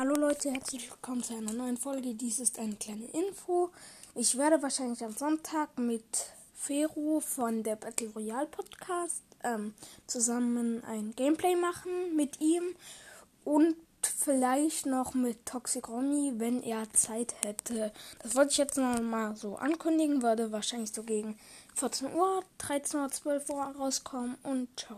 Hallo Leute, herzlich willkommen zu einer neuen Folge. Dies ist eine kleine Info. Ich werde wahrscheinlich am Sonntag mit Fero von der Battle Royale Podcast ähm, zusammen ein Gameplay machen mit ihm und vielleicht noch mit Toxic Ronny, wenn er Zeit hätte. Das wollte ich jetzt noch mal so ankündigen, würde wahrscheinlich so gegen 14 Uhr, 13 Uhr, 12 Uhr rauskommen und ciao.